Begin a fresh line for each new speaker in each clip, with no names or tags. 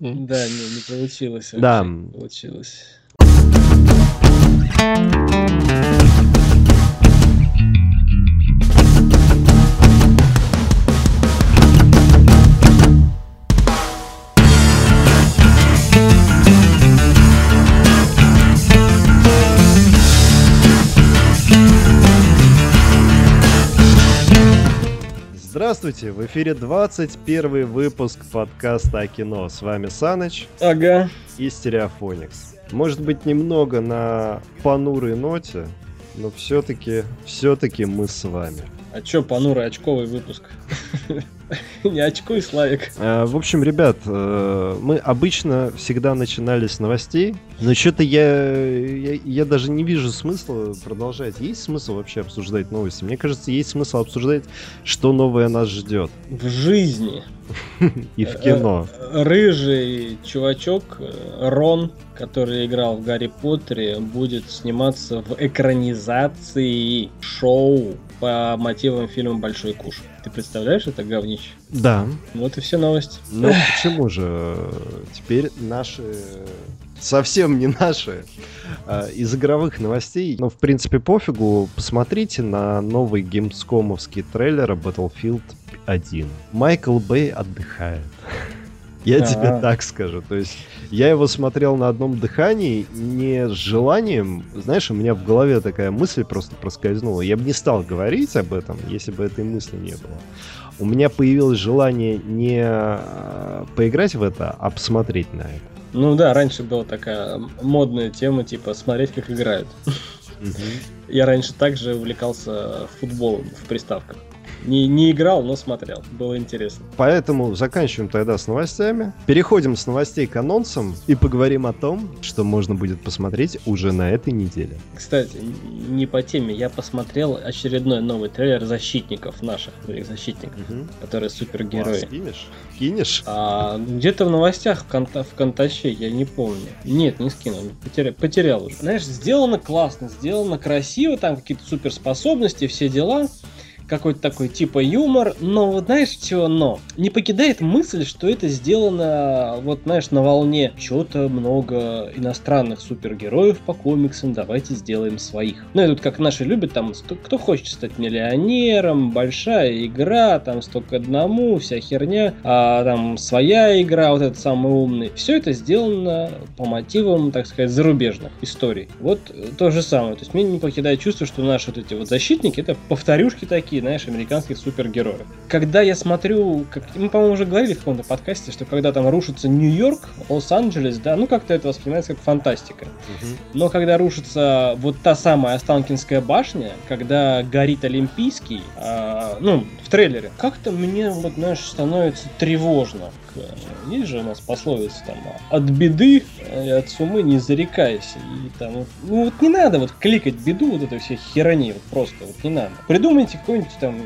Да, не, не получилось.
Да.
Получилось.
Здравствуйте, в эфире 21 выпуск подкаста о кино. С вами Саныч
Ага.
и Стереофоникс. Может быть немного на понурой ноте, но все-таки, все-таки мы с вами.
А чё, понурый очковый выпуск? Не очкуй, Славик.
Э, В общем, ребят, э, мы обычно всегда начинали с новостей, но что-то я, я, я даже не вижу смысла продолжать. Есть смысл вообще обсуждать новости? Мне кажется, есть смысл обсуждать, что новое нас ждет.
В жизни
И в кино.
рыжий чувачок э, Рон, который играл в Гарри Поттере, будет сниматься в экранизации шоу по мотивам фильма «Большой куш». Ты представляешь это говнище?
Да.
Вот и все новости.
Ну почему же? Теперь наши совсем не наши. а, Из игровых новостей, ну, в принципе, пофигу. Посмотрите на новый геймскомовский трейлер Battlefield 1. Майкл Бэй отдыхает. Я тебе так скажу. То есть я его смотрел на одном дыхании не с желанием. Знаешь, у меня в голове такая мысль просто проскользнула. Я бы не стал говорить об этом, если бы этой мысли не было. У меня появилось желание не э, поиграть в это, а посмотреть на это.
Ну да, раньше была такая модная тема, типа смотреть, как играют. Я раньше также увлекался футболом в приставках. Не, не играл, но смотрел. Было интересно.
Поэтому заканчиваем тогда с новостями. Переходим с новостей к анонсам и поговорим о том, что можно будет посмотреть уже на этой неделе.
Кстати, не по теме, я посмотрел очередной новый трейлер защитников наших, двоих защитников, которые супергерои.
Класс, Кинешь? Кинешь?
А где-то в новостях в, конта- в Контаче, я не помню. Нет, не скинул, потеря- потерял уже. Знаешь, сделано классно, сделано красиво, там какие-то суперспособности, все дела. Какой-то такой типа юмор, но вот знаешь чего но? Не покидает мысль, что это сделано, вот знаешь, на волне чего-то много иностранных супергероев по комиксам, давайте сделаем своих. Ну и тут как наши любят, там, кто хочет стать миллионером, большая игра, там, столько одному, вся херня, а там своя игра, вот этот самый умный. Все это сделано по мотивам, так сказать, зарубежных историй. Вот то же самое. То есть мне не покидает чувство, что наши вот эти вот защитники, это повторюшки такие, знаешь, американских супергероев. Когда я смотрю, как мы, по-моему, уже говорили в каком-то подкасте, что когда там рушится Нью-Йорк, Лос-Анджелес, да, ну как-то это воспринимается как фантастика. Но когда рушится вот та самая Останкинская башня, когда горит Олимпийский, а, ну, трейлере, как-то мне, вот, знаешь, становится тревожно. Есть же у нас пословица там, от беды и от сумы не зарекайся. И там, ну вот не надо вот кликать беду вот этой всей херони, вот просто вот не надо. Придумайте какой-нибудь там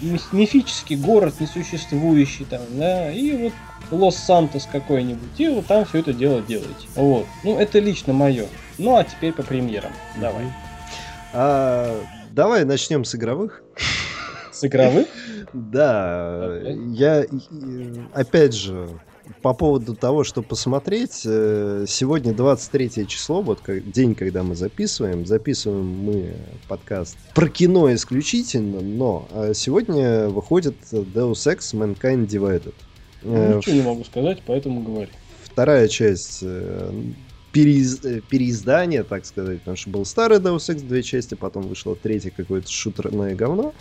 миф- мифический город, несуществующий там, да, и вот Лос-Сантос какой-нибудь, и вот там все это дело делаете. Вот. Ну, это лично мое. Ну, а теперь по премьерам. Давай.
А, давай начнем с игровых.
С игровых?
Да, я опять же по поводу того, что посмотреть, э, сегодня 23 число, вот день, когда мы записываем. Записываем мы подкаст про кино исключительно, но э, сегодня выходит Deus Ex Mankind Divided. Э,
Ничего не могу сказать, поэтому говорю.
вторая часть э, переиз- э, переиздания, так сказать, потому что был старый Deus Ex, две части, потом вышло третье какое-то шутерное говно,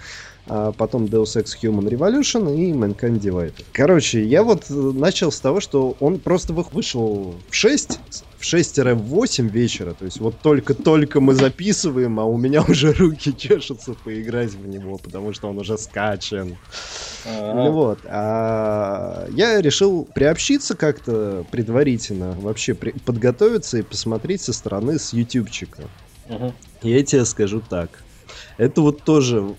а потом Deus Ex Human Revolution и Mankind Divided. Короче, я вот э, начал с того, что он просто вы- вышел в 6, в 6-8 вечера, то есть вот только-только мы записываем, а у меня уже руки чешутся поиграть в него, потому что он уже скачан. Ну вот, а я решил приобщиться как-то предварительно, вообще при- подготовиться и посмотреть со стороны с ютубчика.
Мгм.
Я тебе скажу так. Это вот тоже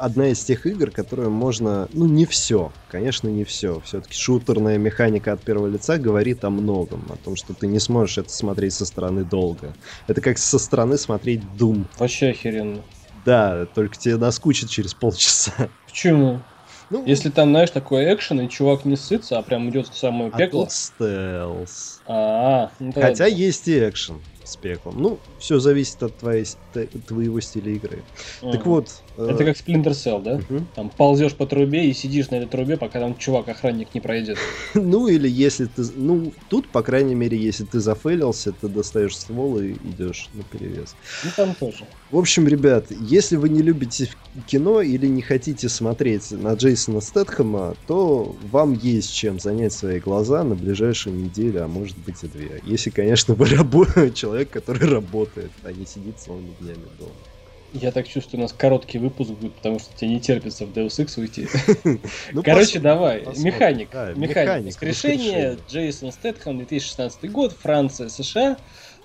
одна из тех игр, которые можно... Ну, не все. Конечно, не все. Все-таки шутерная механика от первого лица говорит о многом. О том, что ты не сможешь это смотреть со стороны долго. Это как со стороны смотреть Doom.
Вообще охеренно.
Да, только тебе наскучит через полчаса.
Почему? Ну, Если там, знаешь, такой экшен, и чувак не сытся, а прям идет в самое пекло.
А тут стелс.
А,
ну, Хотя есть и экшен с пеклом. Ну, все зависит от твоей, твоего стиля игры. А, так вот.
Это э... как Splinter Cell, да? Угу. Там ползешь по трубе и сидишь на этой трубе, пока там чувак-охранник не пройдет.
ну, или если ты. Ну, тут, по крайней мере, если ты зафейлился, ты достаешь ствол и идешь на перевес.
Ну, там тоже.
В общем, ребят, если вы не любите кино или не хотите смотреть на Джейсона Стэтхэма, то вам есть чем занять свои глаза на ближайшую неделю, а может быть и две. Если, конечно, вы рабо- человек, который работает, а не сидит целыми днями дома.
Я так чувствую, у нас короткий выпуск будет, потому что тебе не терпится в Deus Ex уйти. Ну, Короче, давай. Механик. Механик. Решение Джейсон Стэтхэм, 2016 год, Франция, США.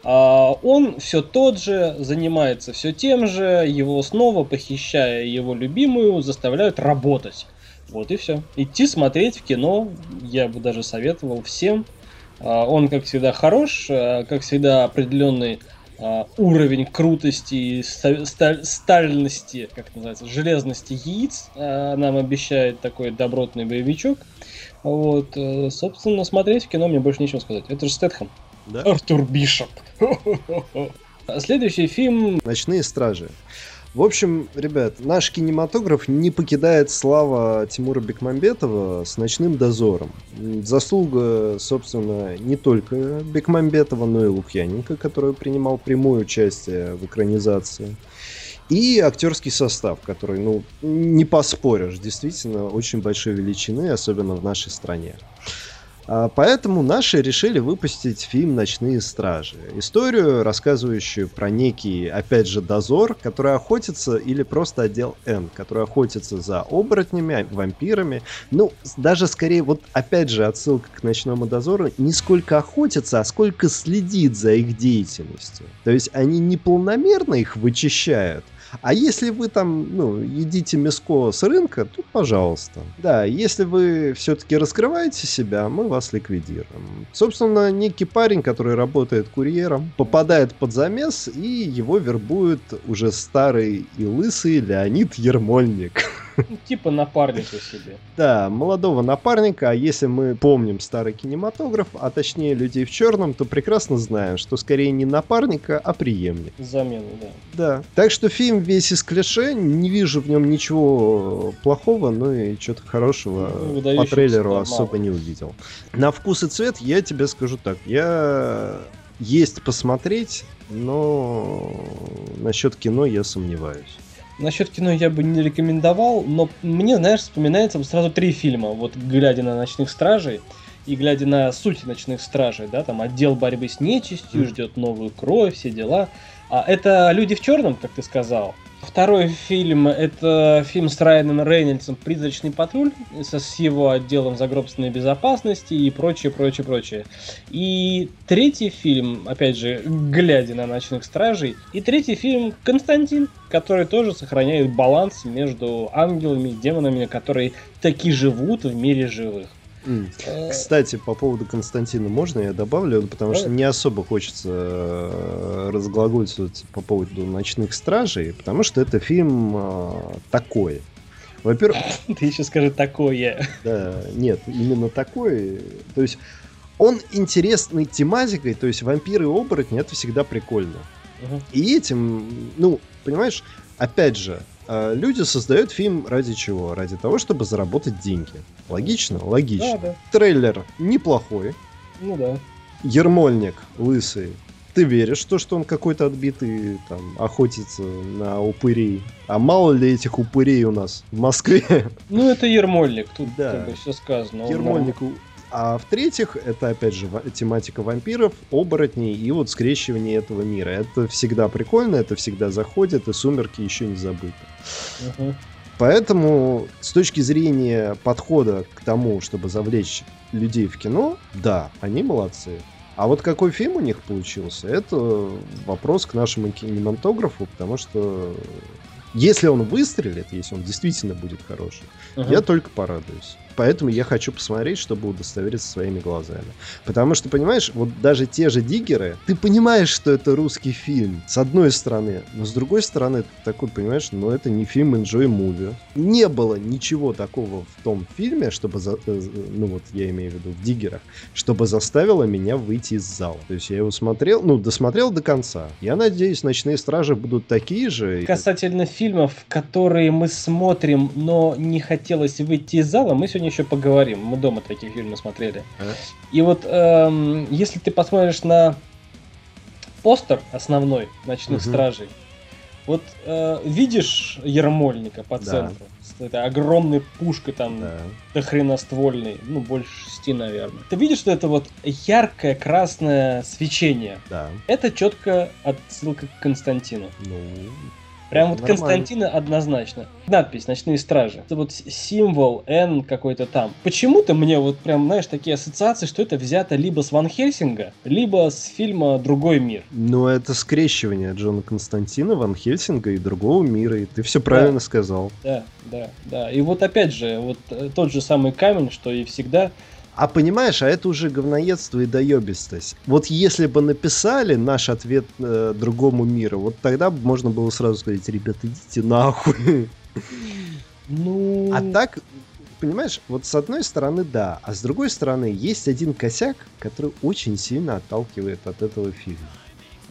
А, он все тот же, занимается все тем же, его снова, похищая его любимую, заставляют работать. Вот и все. Идти смотреть в кино, я бы даже советовал всем. А, он, как всегда, хорош, а, как всегда, определенный уровень крутости и стальности, как это называется, железности яиц нам обещает такой добротный боевичок. Вот, э, собственно, смотреть в кино мне больше нечего сказать. Это же Стэтхэм. Да? Артур Бишоп. Следующий фильм...
«Ночные стражи». В общем, ребят, наш кинематограф не покидает слава Тимура Бекмамбетова с «Ночным дозором». Заслуга, собственно, не только Бекмамбетова, но и Лукьяненко, который принимал прямое участие в экранизации. И актерский состав, который, ну, не поспоришь, действительно очень большой величины, особенно в нашей стране. А, поэтому наши решили выпустить фильм «Ночные стражи». Историю, рассказывающую про некий, опять же, дозор, который охотится, или просто отдел Н, который охотится за оборотнями, вампирами. Ну, даже скорее, вот опять же, отсылка к «Ночному дозору», не сколько охотится, а сколько следит за их деятельностью. То есть они неполномерно их вычищают, а если вы там, ну, едите мяско с рынка, то пожалуйста. Да, если вы все-таки раскрываете себя, мы вас ликвидируем. Собственно, некий парень, который работает курьером, попадает под замес, и его вербует уже старый и лысый Леонид Ермольник.
Ну, типа напарника себе.
Да, молодого напарника, а если мы помним старый кинематограф, а точнее людей в черном, то прекрасно знаем, что скорее не напарника, а преемник.
Замену, да.
Да. Так что фильм весь из клише, не вижу в нем ничего плохого, но и что-то хорошего ну, по трейлеру особо не увидел. На вкус и цвет я тебе скажу так, я есть посмотреть, но насчет кино я сомневаюсь.
Насчет кино я бы не рекомендовал, но мне, знаешь, вспоминается сразу три фильма. Вот глядя на «Ночных стражей», и глядя на суть ночных стражей, да, там отдел борьбы с нечистью, mm. ждет новую кровь, все дела. А это люди в черном, как ты сказал. Второй фильм – это фильм с Райаном Рейнольдсом «Призрачный патруль» со, с его отделом загробственной безопасности и прочее, прочее, прочее. И третий фильм, опять же, глядя на «Ночных стражей», и третий фильм «Константин», который тоже сохраняет баланс между ангелами и демонами, которые таки живут в мире живых.
Э, Кстати, по поводу Константина можно я добавлю, потому что не особо хочется э, разглагольствовать по поводу «Ночных стражей», потому что это фильм э, такой.
Во-первых... Ты еще скажи «такое».
Да, нет, именно такой. То есть он интересной тематикой, то есть вампиры и оборотни, это всегда прикольно. Угу. И этим, ну, понимаешь, опять же, люди создают фильм ради чего? Ради того, чтобы заработать деньги. Логично? Логично. Да, да. Трейлер неплохой.
Ну да.
Ермольник лысый. Ты веришь то, что он какой-то отбитый, там, охотится на упырей? А мало ли этих упырей у нас в Москве?
Ну, это Ермольник, тут да. как бы все сказано.
Ермольник а в-третьих, это опять же тематика вампиров, оборотней и вот скрещивание этого мира. Это всегда прикольно, это всегда заходит, и сумерки еще не забыты. Uh-huh. Поэтому с точки зрения подхода к тому, чтобы завлечь людей в кино, да, они молодцы. А вот какой фильм у них получился, это вопрос к нашему кинематографу, потому что Если он выстрелит, если он действительно будет хороший, uh-huh. я только порадуюсь. Поэтому я хочу посмотреть, чтобы удостовериться своими глазами. Потому что, понимаешь, вот даже те же диггеры, ты понимаешь, что это русский фильм, с одной стороны, но с другой стороны, ты такой, понимаешь, но это не фильм Enjoy Movie. Не было ничего такого в том фильме, чтобы, за, э, ну вот я имею в виду в диггерах, чтобы заставило меня выйти из зала. То есть я его смотрел, ну, досмотрел до конца. Я надеюсь, «Ночные стражи» будут такие же.
Касательно фильмов, которые мы смотрим, но не хотелось выйти из зала, мы сегодня сегодня еще поговорим. Мы дома такие фильмы смотрели. А? И вот эм, если ты посмотришь на постер основной ночных угу. стражей, вот э, видишь Ермольника по центру да. с этой огромной пушкой там да. до хреноствольной, ну больше шести, наверное. Ты видишь, что это вот яркое красное свечение?
Да.
Это четко отсылка к Константину. Ну, Прям вот Нормально. Константина однозначно. Надпись «Ночные стражи». Это вот символ N какой-то там. Почему-то мне вот прям, знаешь, такие ассоциации, что это взято либо с Ван Хельсинга, либо с фильма «Другой мир».
Ну, это скрещивание Джона Константина, Ван Хельсинга и другого мира, и ты все правильно
да.
сказал.
Да, да, да. И вот опять же, вот э, тот же самый камень, что и всегда
а понимаешь, а это уже говноедство и доебистость. Вот если бы написали наш ответ э, другому миру, вот тогда можно было сразу сказать, ребята, идите нахуй. Ну... А так, понимаешь, вот с одной стороны да, а с другой стороны есть один косяк, который очень сильно отталкивает от этого фильма.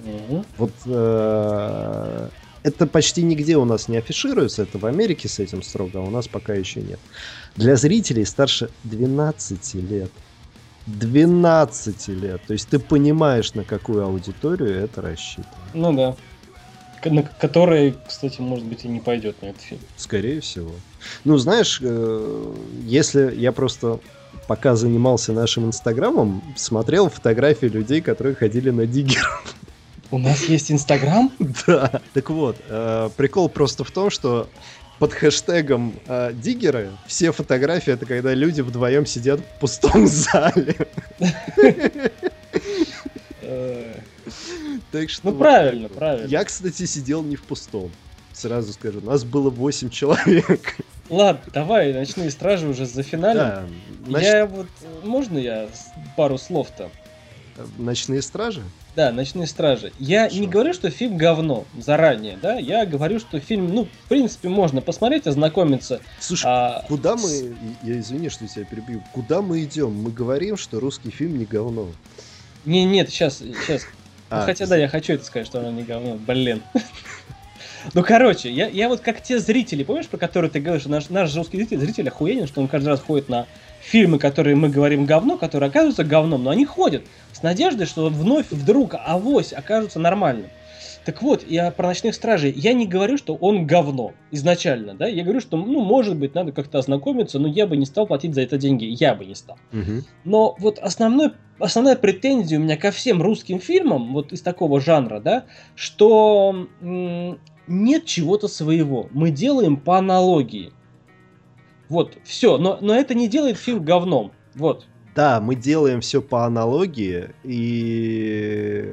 Угу. Вот э, это почти нигде у нас не афишируется, это в Америке с этим строго, а у нас пока еще нет. Для зрителей старше 12 лет. 12 лет. То есть ты понимаешь, на какую аудиторию это рассчитано.
Ну да. На которой, кстати, может быть, и не пойдет на этот фильм.
Скорее всего. Ну, знаешь, э, если я просто пока занимался нашим инстаграмом, смотрел фотографии людей, которые ходили на диггеров.
У нас есть Инстаграм?
Да. Так вот, э, прикол просто в том, что под хэштегом э, диггеры все фотографии это когда люди вдвоем сидят в пустом зале.
Так что. Ну правильно, правильно.
Я, кстати, сидел не в пустом. Сразу скажу, нас было 8 человек.
Ладно, давай, ночные стражи уже за финалем. Да. Я вот. Можно я пару слов-то?
Ночные стражи?
Да, «Ночные стражи». Я Хорошо. не говорю, что фильм говно заранее, да, я говорю, что фильм, ну, в принципе, можно посмотреть, ознакомиться.
Слушай, а, куда мы, я извини, что тебя перебью, куда мы идем? Мы говорим, что русский фильм не говно.
Не, нет, сейчас, сейчас. А, ну, хотя да, я хочу это сказать, что оно не говно, блин. Ну, короче, я, я вот как те зрители, помнишь, про которые ты говоришь, наш, наш русский зритель, зритель охуенен, что он каждый раз ходит на фильмы, которые мы говорим говно, которые оказываются говном, но они ходят с надеждой, что вновь вдруг авось окажутся нормальным. Так вот, я про ночных стражей. Я не говорю, что он говно изначально, да. Я говорю, что, ну, может быть, надо как-то ознакомиться, но я бы не стал платить за это деньги. Я бы не стал. Угу. Но вот основной, основная претензия у меня ко всем русским фильмам, вот из такого жанра, да, что м- нет чего-то своего. Мы делаем по аналогии. Вот, все. Но, но это не делает фильм говном. Вот.
Да, мы делаем все по аналогии, и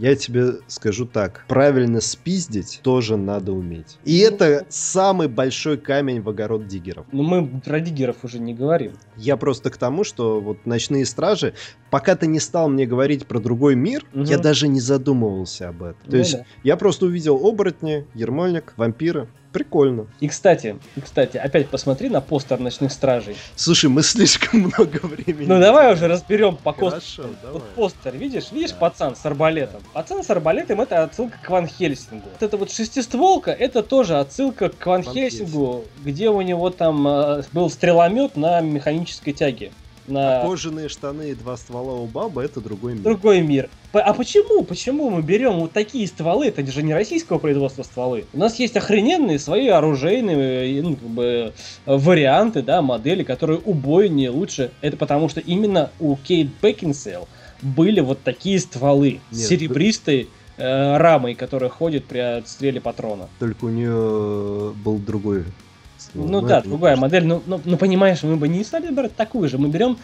я тебе скажу так, правильно спиздить тоже надо уметь. И ну, это самый большой камень в огород диггеров.
Но ну, мы про диггеров уже не говорим.
Я просто к тому, что вот «Ночные стражи», пока ты не стал мне говорить про другой мир, угу. я даже не задумывался об этом. То ну, есть да. я просто увидел оборотни, ермольник, вампиры, Прикольно.
И кстати, и кстати, опять посмотри на постер ночных стражей.
Слушай, мы слишком много времени.
Ну давай уже разберем по Хорошо, давай. Вот постер, видишь, видишь, да. пацан с арбалетом. Пацан с арбалетом это отсылка к Ван Хельсингу. Вот это вот шестистволка, это тоже отсылка к Ван, Ван Хельсингу, где у него там э, был стреломет на механической тяге
на... Кожаные штаны и два ствола у бабы это другой мир.
Другой мир. А почему? Почему мы берем вот такие стволы? Это же не российского производства стволы. У нас есть охрененные свои оружейные ну, как бы, варианты, да, модели, которые убойнее, лучше. Это потому что именно у Кейт Бекинсейл были вот такие стволы Нет, серебристой э, рамой, которая ходит при отстреле патрона.
Только у нее был другой
ну, ну да, другая модель. Но, но, но понимаешь, мы бы не стали брать такую же. Мы берем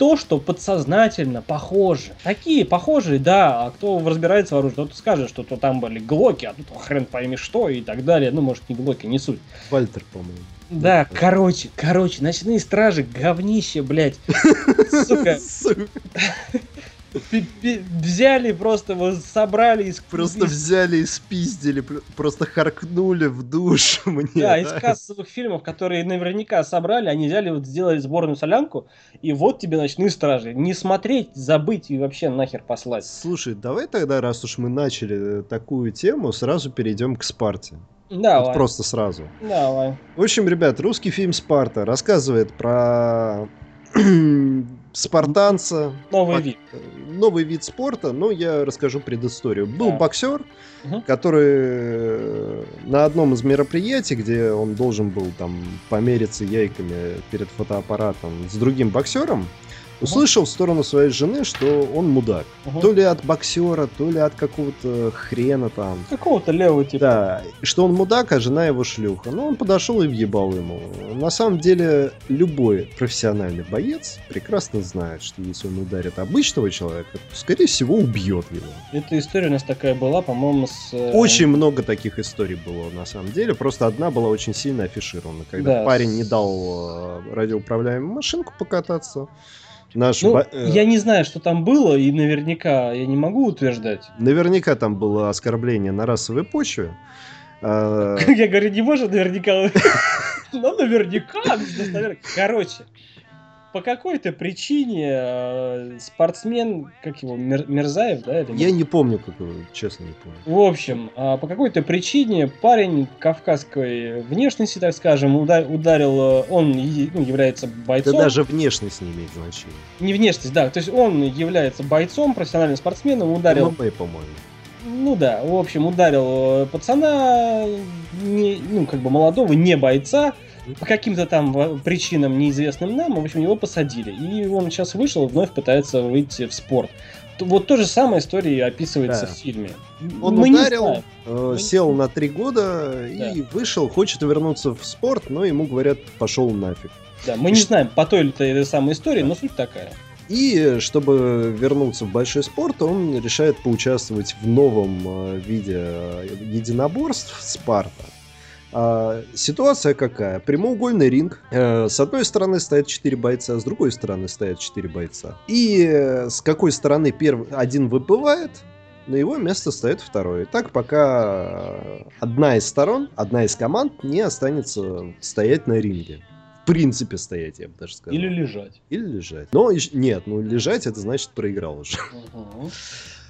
то, что подсознательно похоже. Такие похожие, да, а кто разбирается в оружии, тот скажет, что то там были глоки, а тут хрен пойми что и так далее. Ну, может, не глоки, не суть.
Вальтер, по-моему.
Да, короче, короче, ночные стражи, говнище, блядь. Сука. Взяли просто, вот собрали из...
Просто взяли и спиздили, просто харкнули в душ мне.
Да, из кассовых фильмов, которые наверняка собрали, они взяли, вот сделали сборную солянку, и вот тебе ночные стражи. Не смотреть, забыть и вообще нахер послать.
Слушай, давай тогда, раз уж мы начали такую тему, сразу перейдем к Спарте.
Давай.
Вот просто сразу.
Давай.
В общем, ребят, русский фильм «Спарта» рассказывает про спартанца.
Новый по- вид.
Новый вид спорта, но я расскажу предысторию. Был да. боксер, угу. который на одном из мероприятий, где он должен был там помериться яйками перед фотоаппаратом с другим боксером, услышал в сторону своей жены, что он мудак. Угу. То ли от боксера, то ли от какого-то хрена там.
Какого-то левого типа.
Да, что он мудак, а жена его шлюха. Ну, он подошел и въебал ему. На самом деле, любой профессиональный боец прекрасно знает, что если он ударит обычного человека, то, скорее всего, убьет его.
Эта история у нас такая была, по-моему, с...
Э, очень много таких историй было, на самом деле. Просто одна была очень сильно афиширована. Когда да, парень не дал э, радиоуправляемую машинку покататься,
Наш ну. Э, я не знаю, что там было, и наверняка я не могу утверждать.
Наверняка там было оскорбление на расовой почве.
А, я говорю, не может наверняка. Ну, наверняка. Короче, по какой-то причине э, спортсмен, как его, Мер, Мерзаев, да?
Или Я не помню, как его, честно не помню.
В общем, э, по какой-то причине парень кавказской внешности, так скажем, удар, ударил, э, он ну, является бойцом.
Да даже внешность не имеет значения.
Не внешность, да, то есть он является бойцом, профессиональным спортсменом, ударил...
ММА, по-моему.
Ну да, в общем, ударил э, пацана, не, ну, как бы молодого, не бойца, по каким-то там причинам, неизвестным нам, в общем, его посадили. И он сейчас вышел, вновь пытается выйти в спорт. Вот то же самая история описывается да. в фильме.
Он Мы ударил, э, сел на три года да. и вышел, хочет вернуться в спорт, но ему говорят, пошел нафиг.
Да, мы не знаем по той или той самой истории, да. но суть такая.
И чтобы вернуться в большой спорт, он решает поучаствовать в новом э, виде э, единоборств Спарта. А, ситуация какая? Прямоугольный ринг. Э, с одной стороны стоят 4 бойца, с другой стороны стоят 4 бойца. И э, с какой стороны первый, один выплывает, на его место стоит второй. так пока одна из сторон, одна из команд не останется стоять на ринге. В принципе стоять, я бы даже сказал.
Или лежать.
Или лежать. Но нет, ну лежать это значит проиграл уже. Угу.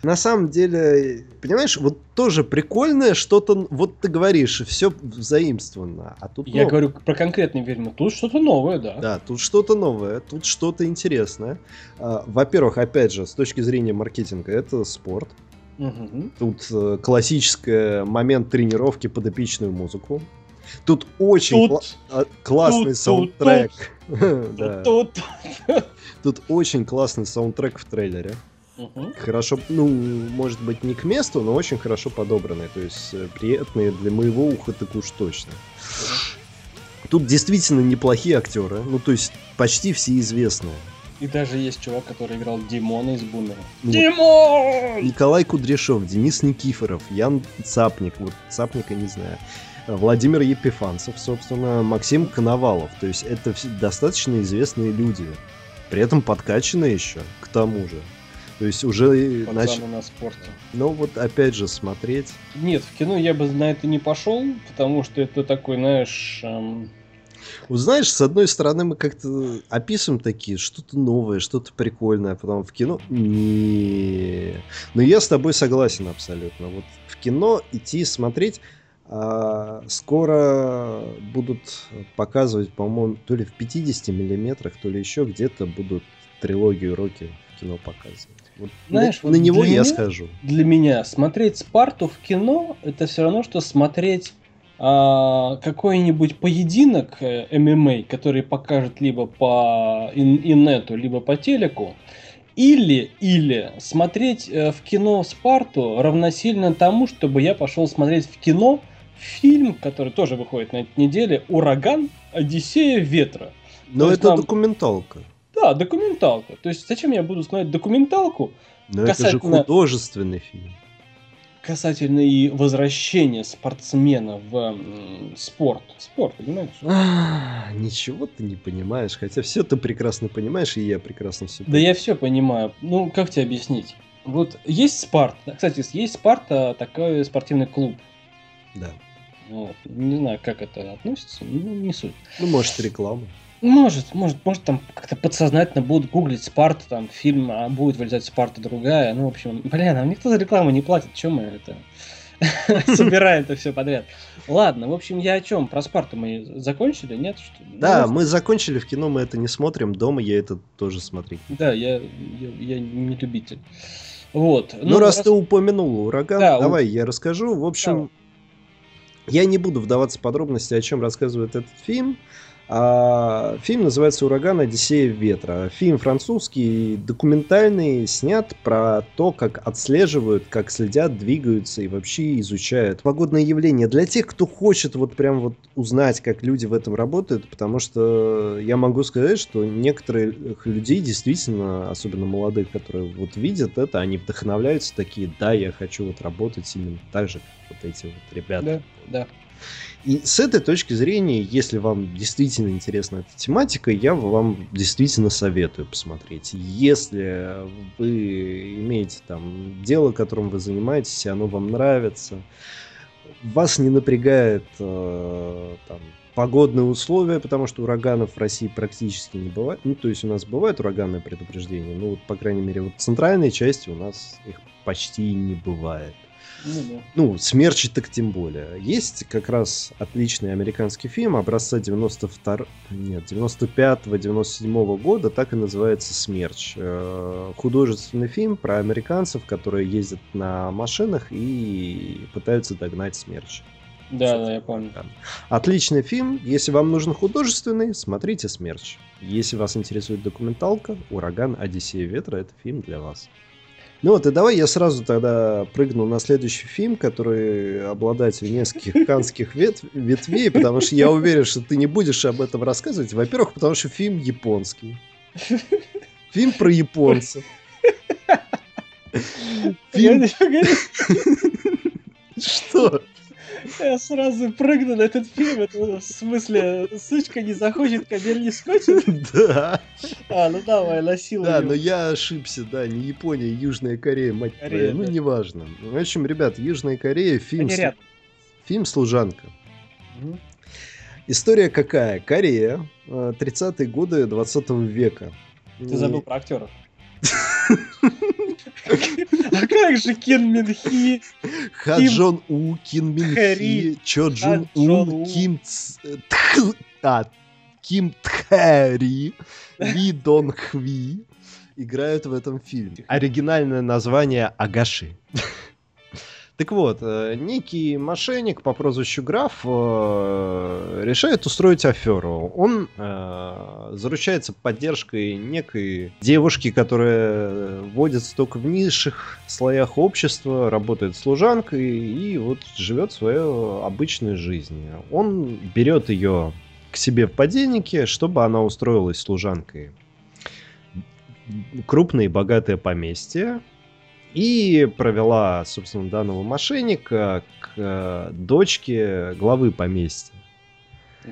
На самом деле, понимаешь, вот тоже прикольное что-то, вот ты говоришь, все взаимствовано, а тут
Я новое. говорю про конкретный фильм, тут что-то новое, да.
Да, тут что-то новое, тут что-то интересное. А, во-первых, опять же, с точки зрения маркетинга, это спорт. Угу. Тут э, классический момент тренировки под эпичную музыку. Тут очень тут, кла- а, классный тут, саундтрек. Тут, тут. тут очень классный саундтрек в трейлере. Угу. Хорошо, ну, может быть, не к месту, но очень хорошо подобранные. То есть э, приятные для моего уха так уж точно. Тут действительно неплохие актеры. Ну, то есть почти все известные.
И даже есть чувак, который играл Димона из Бумера.
Ну, Димон! Николай Кудряшов, Денис Никифоров, Ян Цапник, вот Цапника не знаю. Владимир Епифанцев, собственно, Максим Коновалов. То есть это достаточно известные люди. При этом подкачанные еще, к тому же. То есть уже...
Нач... на спорте.
Ну вот опять же смотреть.
Нет, в кино я бы на это не пошел, потому что это такой, знаешь... Эм...
Вот знаешь, с одной стороны мы как-то описываем такие, что-то новое, что-то прикольное, а потом в кино... Не. Но я с тобой согласен абсолютно. Вот в кино идти смотреть... А, скоро будут показывать, по-моему, то ли в 50 миллиметрах, то ли еще где-то будут трилогию Рокки в кино показывать. Вот Знаешь, на, вот на него я меня, схожу.
Для меня смотреть Спарту в кино это все равно, что смотреть а, какой-нибудь поединок э, ММА, который покажет либо по инету, либо по телеку, или, или смотреть э, в кино Спарту равносильно тому, чтобы я пошел смотреть в кино фильм, который тоже выходит на этой неделе, «Ураган. Одиссея ветра».
Но это там... документалка.
Да, документалка. То есть зачем я буду смотреть документалку
Но это же
Касательно-
художественный фильм.
касательно и возвращения спортсмена в спорт? Спорт, понимаешь?
А, Ничего ты не понимаешь, хотя все ты прекрасно понимаешь, и я прекрасно все
Да я все понимаю. Ну, как тебе объяснить? Вот есть Спарта. Кстати, есть Спарта, такой спортивный клуб.
Да.
Вот. Не знаю, как это относится, ну, не суть.
Ну, может, реклама.
Может, может, может там как-то подсознательно будут гуглить Спарта, там фильм, а будет вылезать Спарта другая. Ну, в общем, блин, а никто за рекламу не платит, чем мы это собираем это все подряд. Ладно, в общем, я о чем? Про Спарту мы закончили, нет? Что?
Да,
Ну,
мы закончили в кино, мы это не смотрим, дома я это тоже смотреть.
Да, я, я, я не любитель. Вот.
Ну, раз ты упомянул ураган,
Да, у-
давай я расскажу. В общем, я не буду вдаваться в подробности, о чем рассказывает этот фильм. А, фильм называется «Ураган. Одиссея ветра». Фильм французский, документальный, снят про то, как отслеживают, как следят, двигаются и вообще изучают погодные явления. Для тех, кто хочет вот прям вот узнать, как люди в этом работают, потому что я могу сказать, что некоторых людей действительно, особенно молодых, которые вот видят это, они вдохновляются такие, да, я хочу вот работать именно так же, как вот эти вот ребята.
Да, да.
И с этой точки зрения, если вам действительно интересна эта тематика, я вам действительно советую посмотреть. Если вы имеете там дело, которым вы занимаетесь, и оно вам нравится, вас не напрягает э, там, погодные условия, потому что ураганов в России практически не бывает. Ну, то есть у нас бывают ураганные предупреждения, но вот, по крайней мере, вот в центральной части у нас их почти не бывает.
Ну, да.
Ну, смерчи так тем более. Есть как раз отличный американский фильм образца 92... Нет, 95-97 года, так и называется «Смерч». Э, Художественный фильм про американцев, которые ездят на машинах и пытаются догнать смерч.
Да, да, я помню.
Отличный фильм. Если вам нужен художественный, смотрите «Смерч». Если вас интересует документалка, «Ураган. Одиссея ветра» — это фильм для вас. Ну вот, и давай я сразу тогда прыгну на следующий фильм, который обладатель нескольких канских вет- ветвей, потому что я уверен, что ты не будешь об этом рассказывать. Во-первых, потому что фильм японский. Фильм про японцев.
Я,
Фильм... Что?
Я сразу прыгну на этот фильм. Это в смысле, сучка не захочет, кабель не скочит.
Да.
А, ну давай, насилуй.
Да,
его.
но я ошибся, да, не Япония, Южная Корея, мать
Корея,
твою, ну
да.
неважно. В общем, ребят, Южная Корея, фильм,
Они рядом.
фильм «Служанка».
Мгм.
История какая? Корея, э, 30-е годы 20 века.
Ты забыл про актеров. А как же Кен Минхи?
Ха
Ким
Джон У, Кин Мин Хи, Чо Джун
У.
Ким Тх- а, Ким Тхэри, Ли Дон Хви играют в этом фильме. Оригинальное название Агаши. Так вот, э, некий мошенник по прозвищу Граф э, решает устроить аферу. Он э, заручается поддержкой некой девушки, которая водится только в низших слоях общества, работает служанкой и вот живет свою обычную жизнь. Он берет ее к себе в подельники, чтобы она устроилась служанкой. Крупное и богатое поместье, и провела, собственно, данного мошенника к э, дочке главы поместья.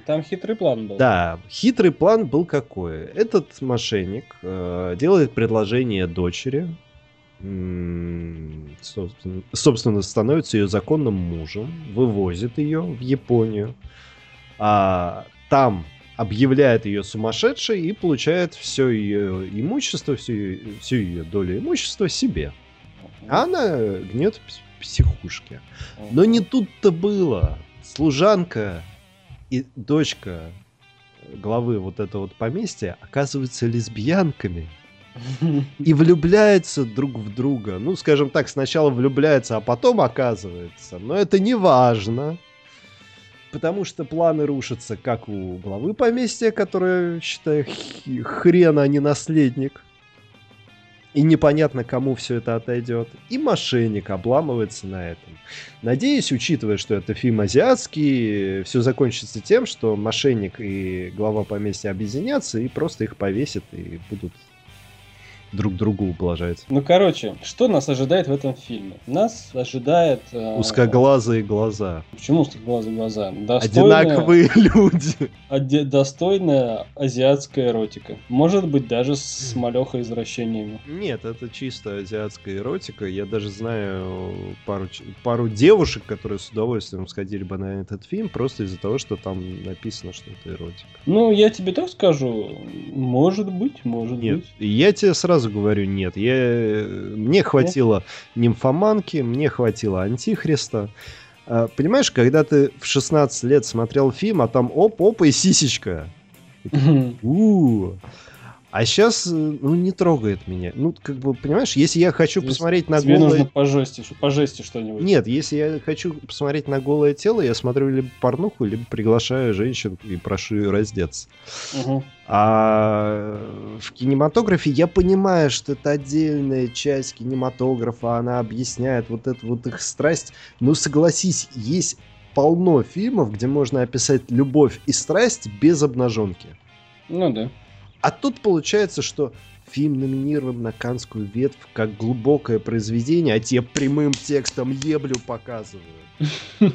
Там хитрый план был.
Да, хитрый план был какой? Этот мошенник э, делает предложение дочери, собственно, собственно, становится ее законным мужем, вывозит ее в Японию, а там объявляет ее сумасшедшей и получает все ее имущество, всю всю ее долю имущества себе. А она гнет в пс- психушке. Но не тут-то было. Служанка и дочка главы вот этого вот поместья оказываются лесбиянками и влюбляются друг в друга. Ну, скажем так, сначала влюбляются, а потом оказывается. Но это не важно. Потому что планы рушатся, как у главы поместья, которая, считай, хи- хрен, а не наследник. И непонятно, кому все это отойдет. И мошенник обламывается на этом. Надеюсь, учитывая, что это фильм азиатский, все закончится тем, что мошенник и глава поместья объединятся и просто их повесят и будут друг другу ублажать.
Ну, короче, что нас ожидает в этом фильме? Нас ожидает...
Э... Узкоглазые глаза.
Почему узкоглазые глаза?
Достойная... Одинаковые люди.
Оде... Достойная азиатская эротика. Может быть, даже с малехой извращениями.
Нет, это чисто азиатская эротика. Я даже знаю пару, пару девушек, которые с удовольствием сходили бы на этот фильм, просто из-за того, что там написано, что это эротика.
Ну, я тебе так скажу. Может быть, может
Нет,
быть.
Я тебе сразу сразу говорю нет. Я... Мне хватило нимфоманки, мне хватило антихриста. А, понимаешь, когда ты в 16 лет смотрел фильм, а там оп-оп и сисечка. У-у-у. А сейчас, э, ну, не трогает меня. Ну, как бы, понимаешь, если я хочу Здесь посмотреть на
тебе
голое...
нужно пожестче, пожестче что-нибудь.
Нет, если я хочу посмотреть на голое тело, я смотрю либо порнуху, либо приглашаю женщин и прошу ее раздеться. Угу. А в кинематографе я понимаю, что это отдельная часть кинематографа, она объясняет вот эту вот их страсть. Но согласись, есть полно фильмов, где можно описать любовь и страсть без обнаженки.
Ну да.
А тут получается, что фильм номинирован на Канскую ветвь как глубокое произведение, а те прямым текстом еблю показывают.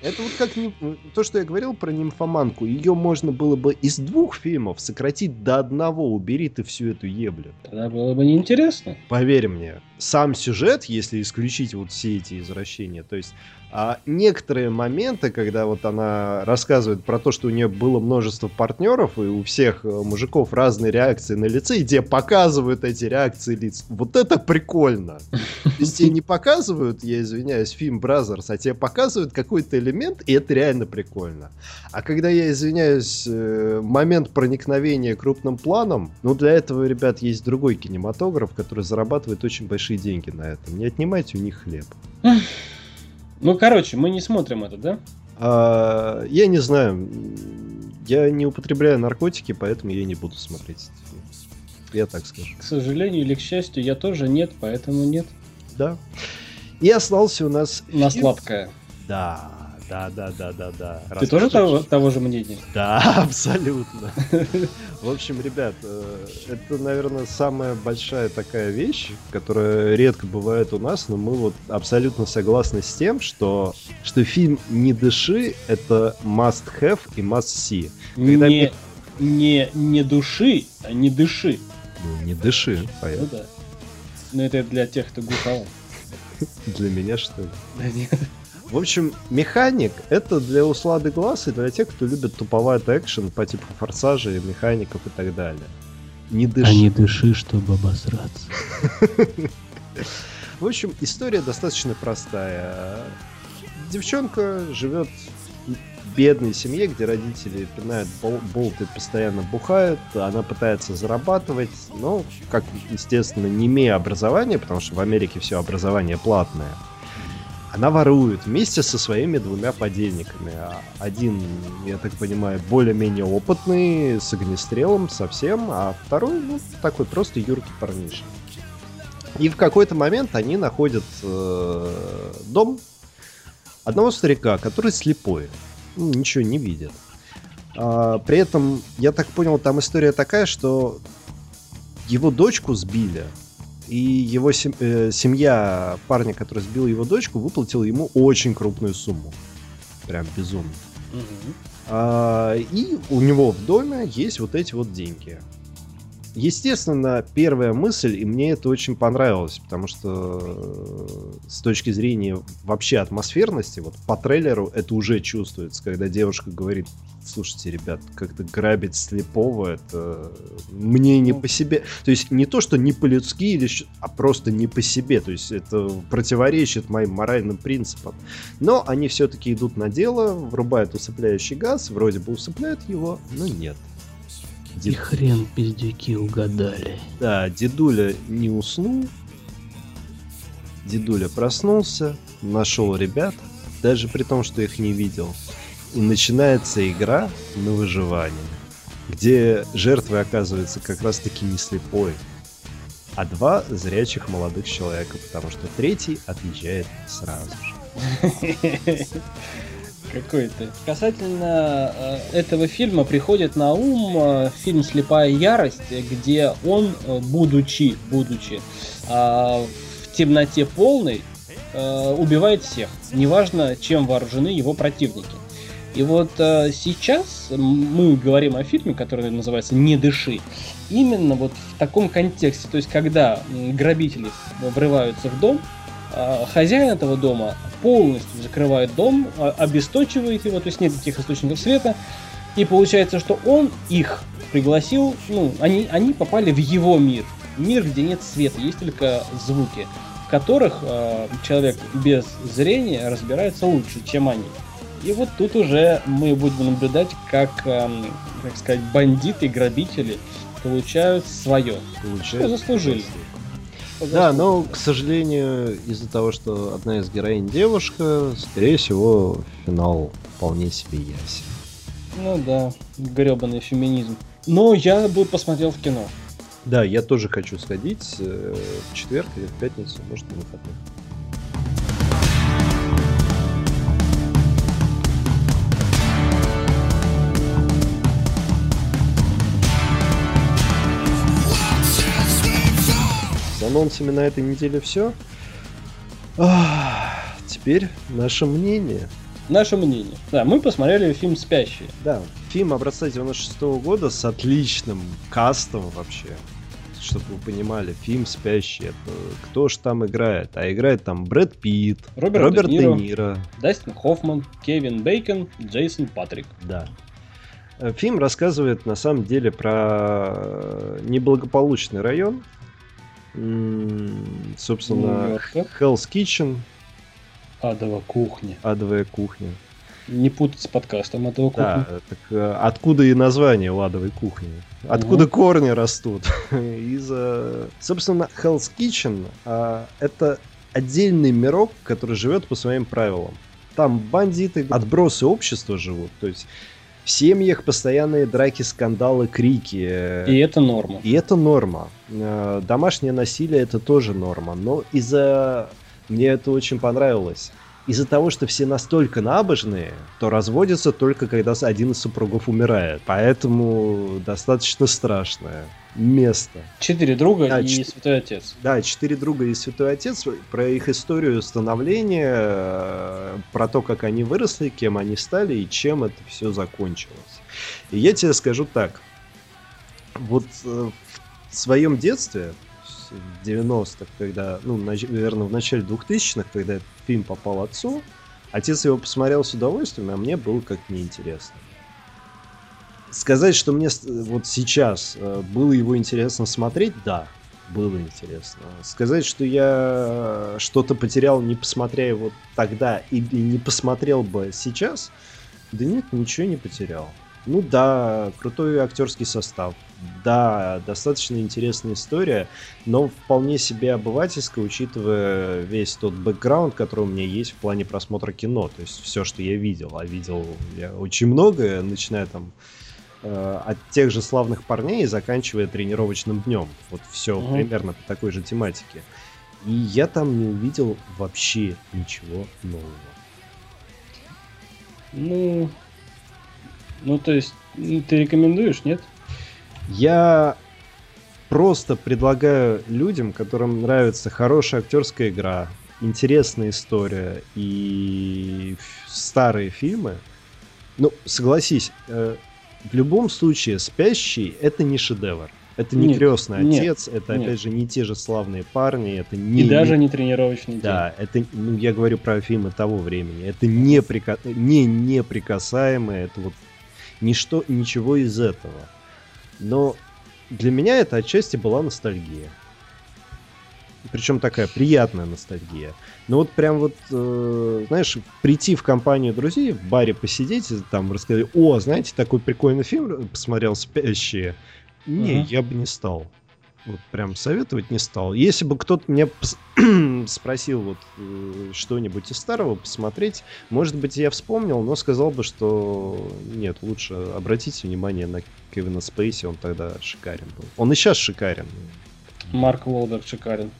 Это вот как не... то, что я говорил про нимфоманку. Ее можно было бы из двух фильмов сократить до одного. Убери ты всю эту еблю.
Тогда было бы неинтересно.
Поверь мне, сам сюжет, если исключить вот все эти извращения, то есть а некоторые моменты, когда вот она рассказывает про то, что у нее было множество партнеров, и у всех э, мужиков разные реакции на лице, и тебе показывают эти реакции лиц. Вот это прикольно. То есть тебе не показывают, я извиняюсь, фильм Brazzers, а тебе показывают какой-то элемент, и это реально прикольно. А когда, я извиняюсь, э, момент проникновения крупным планом, ну для этого, ребят, есть другой кинематограф, который зарабатывает очень большие деньги на этом. Не отнимайте у них хлеб.
Ну, короче, мы не смотрим это, да?
А, я не знаю. Я не употребляю наркотики, поэтому я не буду смотреть. Я так скажу.
К сожалению или к счастью, я тоже нет, поэтому нет.
Да. И остался у нас...
На сладкое.
Да. Да, да, да, да, да.
Ты тоже того, того же мнения?
Да, абсолютно. В общем, ребят, э, это, наверное, самая большая такая вещь, которая редко бывает у нас, но мы вот абсолютно согласны с тем, что, что фильм «Не дыши» — это must-have и must-see.
Когда не, не, не души, а не дыши.
Ну, не дыши,
понятно. Ну да. Но это для тех, кто глуховат.
Для меня, что ли?
Да нет.
В общем, механик — это для услады глаз и для тех, кто любит туповатый экшен по типу форсажа, механиков и так далее.
Не дыши. А не дыши, чтобы обосраться.
В общем, история достаточно простая. Девчонка живет в бедной семье, где родители пинают болты, постоянно бухают. Она пытается зарабатывать, но, как естественно, не имея образования, потому что в Америке все образование платное — она ворует вместе со своими двумя подельниками. Один, я так понимаю, более-менее опытный, с огнестрелом совсем, а второй, ну, такой просто юркий парниша. И в какой-то момент они находят э, дом одного старика, который слепой, ну, ничего не видит. А, при этом, я так понял, там история такая, что его дочку сбили и его сем- э, семья парня, который сбил его дочку, выплатила ему очень крупную сумму. Прям безумно. Угу. А, и у него в доме есть вот эти вот деньги. Естественно, первая мысль, и мне это очень понравилось, потому что э, с точки зрения вообще атмосферности, вот по трейлеру это уже чувствуется, когда девушка говорит, слушайте, ребят, как-то грабить слепого, это мне не ну. по себе. То есть не то, что не по-людски, или, а просто не по себе. То есть это противоречит моим моральным принципам. Но они все-таки идут на дело, врубают усыпляющий газ, вроде бы усыпляют его, но нет.
Дед... И хрен пиздюки угадали.
Да, дедуля не уснул. Дедуля проснулся, нашел ребят, даже при том, что их не видел. И начинается игра на выживание, где жертвой оказывается как раз-таки не слепой, а два зрячих молодых человека, потому что третий отъезжает сразу же.
Какой-то. Касательно э, этого фильма приходит на ум э, фильм «Слепая ярость», где он, э, будучи, будучи в темноте полной, убивает всех, неважно, чем вооружены его противники. И вот э, сейчас мы говорим о фильме, который называется «Не дыши», именно вот в таком контексте, то есть когда грабители врываются в дом, э, хозяин этого дома полностью закрывает дом, э, обесточивает его, то есть нет никаких источников света, и получается, что он их пригласил, ну, они, они попали в его мир, мир, где нет света, есть только звуки, в которых э, человек без зрения разбирается лучше, чем они. И вот тут уже мы будем наблюдать, как, эм, как сказать, бандиты, грабители получают свое. Получают что заслужили.
Да, но, к сожалению, из-за того, что одна из героинь девушка, скорее всего, финал вполне себе ясен.
Ну да, гребаный феминизм. Но я бы посмотрел в кино.
Да, я тоже хочу сходить э, в четверг или в пятницу, может, на выходных. Анонсами на этой неделе все. теперь наше мнение.
Наше мнение. Да, мы посмотрели фильм «Спящие».
Да, фильм образца 96 -го года с отличным кастом вообще. Чтобы вы понимали, фильм «Спящие». Это кто ж там играет? А играет там Брэд Питт, Роберт, Роберт Де, Ниро, Де Ниро,
Дастин Хоффман, Кевин Бейкон, Джейсон Патрик.
Да. Э, фильм рассказывает на самом деле про неблагополучный район, собственно, Hell's Kitchen.
Адова кухня.
Адовая кухня.
Не путать с подкастом Адова кухня.
Да, так э, откуда и название у Адовой кухни? Откуда угу. корни растут? Из, собственно, Hell's Kitchen а, это отдельный мирок, который живет по своим правилам. Там бандиты, отбросы общества живут. То есть в семьях постоянные драки, скандалы, крики.
И это норма.
И это норма. Э, домашнее насилие это тоже норма. Но из-за... Мне это очень понравилось. Из-за того, что все настолько набожные, то разводятся только когда один из супругов умирает. Поэтому достаточно страшное место.
Четыре друга да, и ч... Святой Отец.
Да, четыре друга и Святой Отец. Про их историю становления, про то, как они выросли, кем они стали и чем это все закончилось. И я тебе скажу так. Вот э, в своем детстве, в 90-х, когда, ну, наверное, в начале 2000-х, когда этот фильм попал отцу, отец его посмотрел с удовольствием, а мне было как неинтересно. Сказать, что мне вот сейчас э, было его интересно смотреть, да, было интересно. Сказать, что я что-то потерял, не посмотря его тогда, и не посмотрел бы сейчас, да нет, ничего не потерял. Ну да, крутой актерский состав. Да, достаточно интересная история, но вполне себе обывательская, учитывая весь тот бэкграунд, который у меня есть в плане просмотра кино. То есть все, что я видел. А видел я очень многое, начиная там Э, от тех же славных парней, заканчивая тренировочным днем. Вот все угу. примерно по такой же тематике. И я там не увидел вообще ничего нового.
Ну, ну то есть ты рекомендуешь, нет?
Я просто предлагаю людям, которым нравится хорошая актерская игра, интересная история и старые фильмы. Ну, согласись, э, в любом случае, спящий это не шедевр. Это не нет, крестный отец, нет, это нет. опять же не те же славные парни, это не.
И даже не тренировочный день.
Да, это ну, я говорю про фильмы того времени. Это не, прика... не неприкасаемое, это вот ничто, ничего из этого. Но для меня это отчасти была ностальгия. Причем такая приятная ностальгия. Но вот прям вот, э, знаешь, прийти в компанию друзей, в баре посидеть, там рассказать, о, знаете, такой прикольный фильм посмотрел «Спящие». Не, uh-huh. я бы не стал. Вот прям советовать не стал. Если бы кто-то меня спросил вот э, что-нибудь из старого посмотреть, может быть, я вспомнил, но сказал бы, что нет, лучше обратите внимание на Кевина Спейси, он тогда шикарен был. Он и сейчас шикарен.
Марк Волберг шикарен.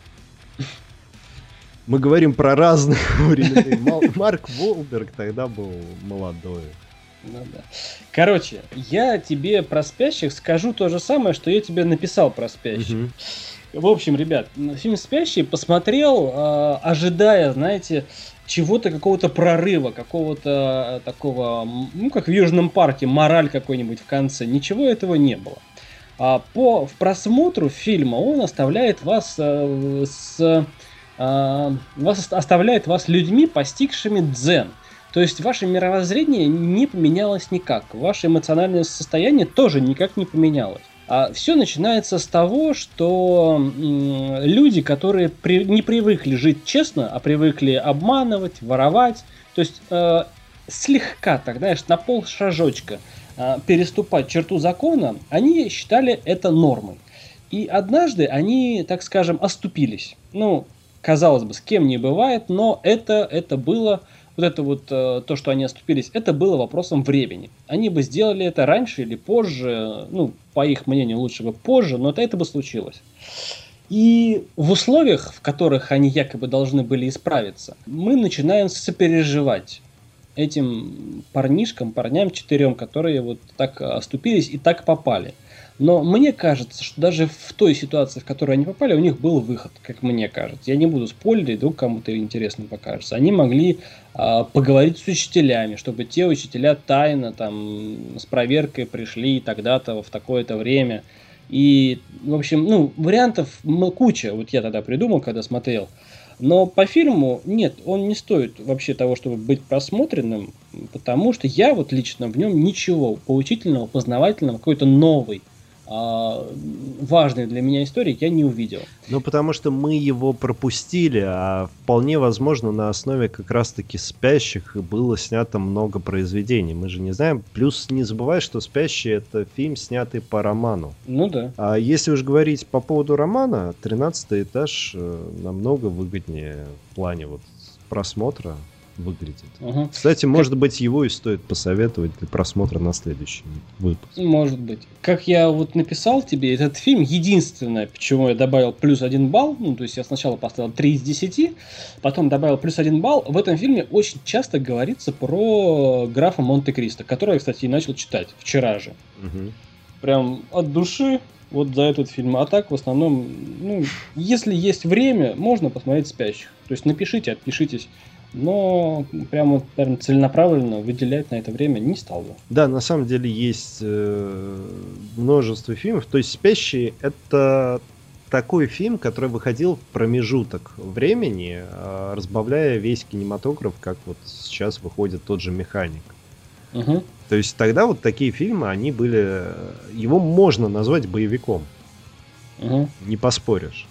Мы говорим про разные времена. Марк Волберг тогда был молодой.
Ну, да. Короче, я тебе про спящих скажу то же самое, что я тебе написал про спящих. Угу. В общем, ребят, фильм «Спящий» посмотрел, э, ожидая, знаете, чего-то, какого-то прорыва, какого-то такого, ну, как в Южном парке, мораль какой-нибудь в конце. Ничего этого не было. А по в просмотру фильма он оставляет вас э, с э, вас оставляет вас людьми, постигшими дзен. То есть ваше мировоззрение не поменялось никак, ваше эмоциональное состояние тоже никак не поменялось. А все начинается с того, что люди, которые при, не привыкли жить честно, а привыкли обманывать, воровать, то есть э, слегка, так знаешь, на пол шажочка э, переступать черту закона, они считали это нормой. И однажды они, так скажем, оступились. Ну, казалось бы, с кем не бывает, но это, это было вот это вот э, то, что они оступились, это было вопросом времени. Они бы сделали это раньше или позже, ну, по их мнению, лучше бы позже, но это, это бы случилось. И в условиях, в которых они якобы должны были исправиться, мы начинаем сопереживать этим парнишкам, парням четырем, которые вот так оступились и так попали. Но мне кажется, что даже в той ситуации, в которую они попали, у них был выход, как мне кажется. Я не буду спойлерить, вдруг кому-то интересно покажется. Они могли а, поговорить с учителями, чтобы те учителя тайно там с проверкой пришли тогда-то в такое-то время. И, в общем, ну, вариантов куча. Вот я тогда придумал, когда смотрел. Но по фильму нет, он не стоит вообще того, чтобы быть просмотренным, потому что я вот лично в нем ничего поучительного, познавательного, какой-то новый важной для меня истории я не увидел.
Ну, потому что мы его пропустили, а вполне возможно на основе как раз-таки «Спящих» было снято много произведений. Мы же не знаем. Плюс не забывай, что «Спящие» — это фильм, снятый по роману.
Ну да.
А если уж говорить по поводу романа, «Тринадцатый этаж» э, намного выгоднее в плане вот просмотра выглядит. Угу. Кстати, может быть, его и стоит посоветовать для просмотра на следующий выпуск.
Может быть. Как я вот написал тебе, этот фильм единственное, почему я добавил плюс один балл, ну, то есть я сначала поставил 3 из 10, потом добавил плюс один балл, в этом фильме очень часто говорится про графа Монте-Кристо, который я, кстати, и начал читать вчера же. Угу. Прям от души вот за этот фильм. А так, в основном, ну, если есть время, можно посмотреть «Спящих». То есть напишите, отпишитесь но прямо прям целенаправленно выделять на это время не стал бы.
Да, на самом деле есть э, множество фильмов. То есть «Спящие» — это такой фильм, который выходил в промежуток времени, э, разбавляя весь кинематограф, как вот сейчас выходит тот же «Механик». Угу. То есть тогда вот такие фильмы, они были... Его можно назвать боевиком. Угу. Не поспоришь.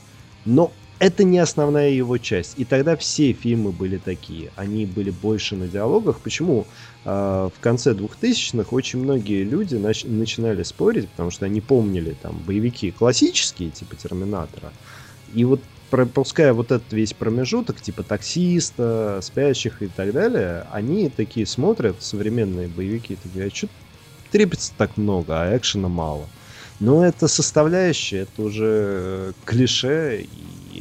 Но это не основная его часть. И тогда все фильмы были такие. Они были больше на диалогах. Почему? А, в конце 2000-х очень многие люди нач- начинали спорить, потому что они помнили там боевики классические, типа Терминатора. И вот пропуская вот этот весь промежуток, типа таксиста, спящих и так далее, они такие смотрят, современные боевики, такие, а что трепится так много, а экшена мало. Но это составляющая, это уже э, клише,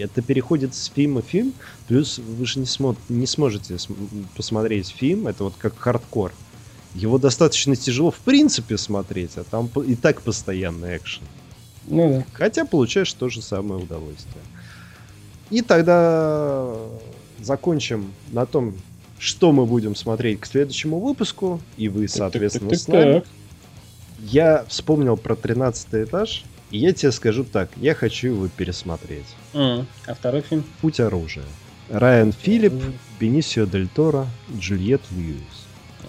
это переходит с фильма в фильм, плюс вы же не, смо- не сможете посмотреть фильм, это вот как хардкор. Его достаточно тяжело в принципе смотреть, а там и так постоянный экшен. Ну да. Хотя получаешь то же самое удовольствие. И тогда закончим на том, что мы будем смотреть к следующему выпуску. И вы, соответственно, так, так, так, с нами. Я вспомнил про 13 этаж. И я тебе скажу так, я хочу его пересмотреть.
Mm. А второй фильм?
«Путь оружия». Райан Филипп, mm. Бенисио Дель Торо, Джульет Льюис.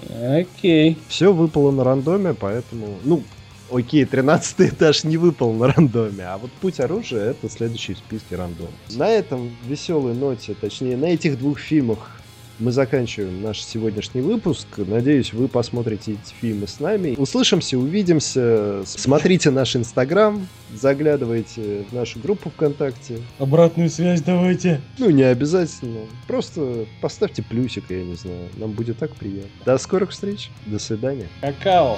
Окей. Okay.
Все выпало на рандоме, поэтому... Ну, окей, 13 этаж не выпал на рандоме, а вот «Путь оружия» — это следующий в списке рандом. На этом веселой ноте, точнее, на этих двух фильмах мы заканчиваем наш сегодняшний выпуск. Надеюсь, вы посмотрите эти фильмы с нами. Услышимся, увидимся. Смотрите наш инстаграм, заглядывайте в нашу группу ВКонтакте.
Обратную связь давайте.
Ну, не обязательно. Просто поставьте плюсик, я не знаю. Нам будет так приятно. До скорых встреч. До свидания.
Какао.